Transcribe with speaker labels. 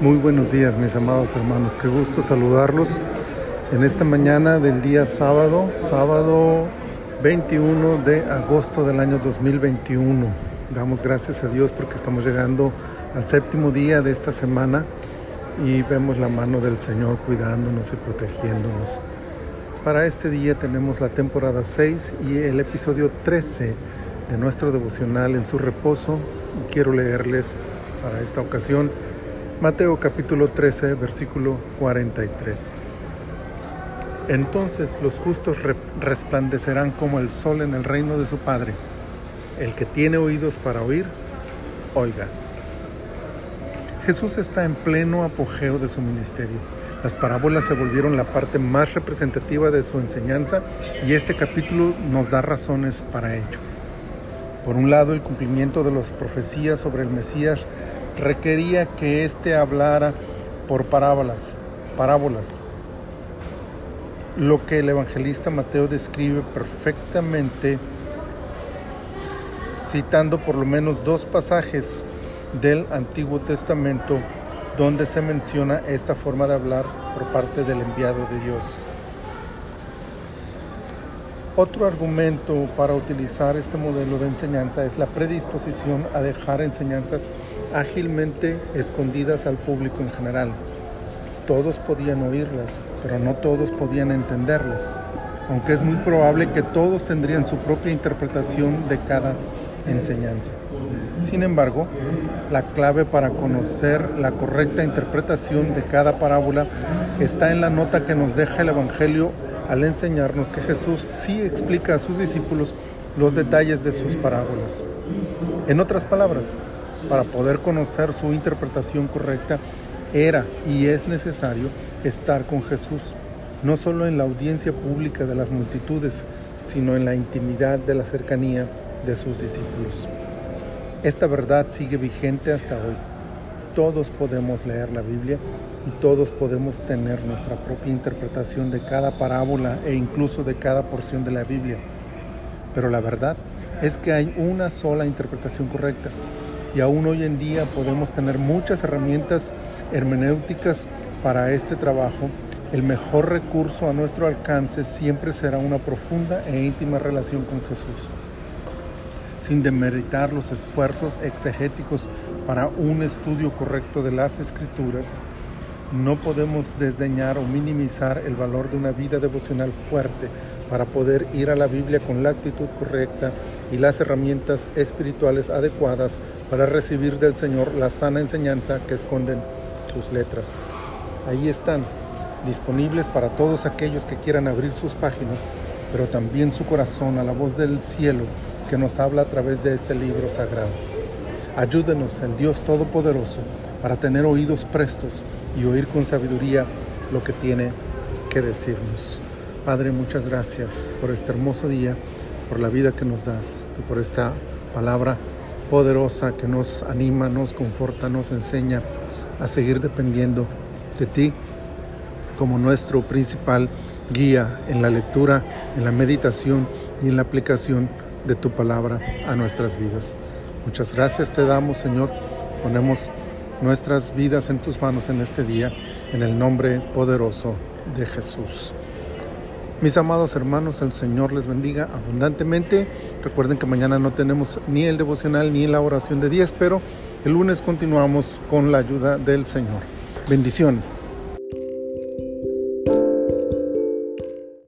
Speaker 1: Muy buenos días mis amados hermanos, qué gusto saludarlos en esta mañana del día sábado, sábado 21 de agosto del año 2021. Damos gracias a Dios porque estamos llegando al séptimo día de esta semana y vemos la mano del Señor cuidándonos y protegiéndonos. Para este día tenemos la temporada 6 y el episodio 13 de nuestro devocional en su reposo. Quiero leerles para esta ocasión Mateo capítulo 13, versículo 43. Entonces los justos resplandecerán como el sol en el reino de su Padre. El que tiene oídos para oír, oiga. Jesús está en pleno apogeo de su ministerio. Las parábolas se volvieron la parte más representativa de su enseñanza y este capítulo nos da razones para ello. Por un lado, el cumplimiento de las profecías sobre el Mesías requería que éste hablara por parábolas, parábolas, lo que el evangelista Mateo describe perfectamente citando por lo menos dos pasajes del Antiguo Testamento donde se menciona esta forma de hablar por parte del enviado de Dios. Otro argumento para utilizar este modelo de enseñanza es la predisposición a dejar enseñanzas ágilmente escondidas al público en general. Todos podían oírlas, pero no todos podían entenderlas, aunque es muy probable que todos tendrían su propia interpretación de cada enseñanza. Sin embargo, la clave para conocer la correcta interpretación de cada parábola está en la nota que nos deja el Evangelio al enseñarnos que Jesús sí explica a sus discípulos los detalles de sus parábolas. En otras palabras, para poder conocer su interpretación correcta, era y es necesario estar con Jesús, no solo en la audiencia pública de las multitudes, sino en la intimidad de la cercanía de sus discípulos. Esta verdad sigue vigente hasta hoy. Todos podemos leer la Biblia y todos podemos tener nuestra propia interpretación de cada parábola e incluso de cada porción de la Biblia. Pero la verdad es que hay una sola interpretación correcta y aún hoy en día podemos tener muchas herramientas hermenéuticas para este trabajo. El mejor recurso a nuestro alcance siempre será una profunda e íntima relación con Jesús sin demeritar los esfuerzos exegéticos para un estudio correcto de las escrituras, no podemos desdeñar o minimizar el valor de una vida devocional fuerte para poder ir a la Biblia con la actitud correcta y las herramientas espirituales adecuadas para recibir del Señor la sana enseñanza que esconden sus letras. Ahí están, disponibles para todos aquellos que quieran abrir sus páginas, pero también su corazón a la voz del cielo que nos habla a través de este libro sagrado. Ayúdenos, el Dios Todopoderoso, para tener oídos prestos y oír con sabiduría lo que tiene que decirnos. Padre, muchas gracias por este hermoso día, por la vida que nos das y por esta palabra poderosa que nos anima, nos conforta, nos enseña a seguir dependiendo de ti como nuestro principal guía en la lectura, en la meditación y en la aplicación de tu palabra a nuestras vidas. Muchas gracias te damos, Señor. Ponemos nuestras vidas en tus manos en este día, en el nombre poderoso de Jesús. Mis amados hermanos, el Señor les bendiga abundantemente. Recuerden que mañana no tenemos ni el devocional ni la oración de 10, pero el lunes continuamos con la ayuda del Señor. Bendiciones.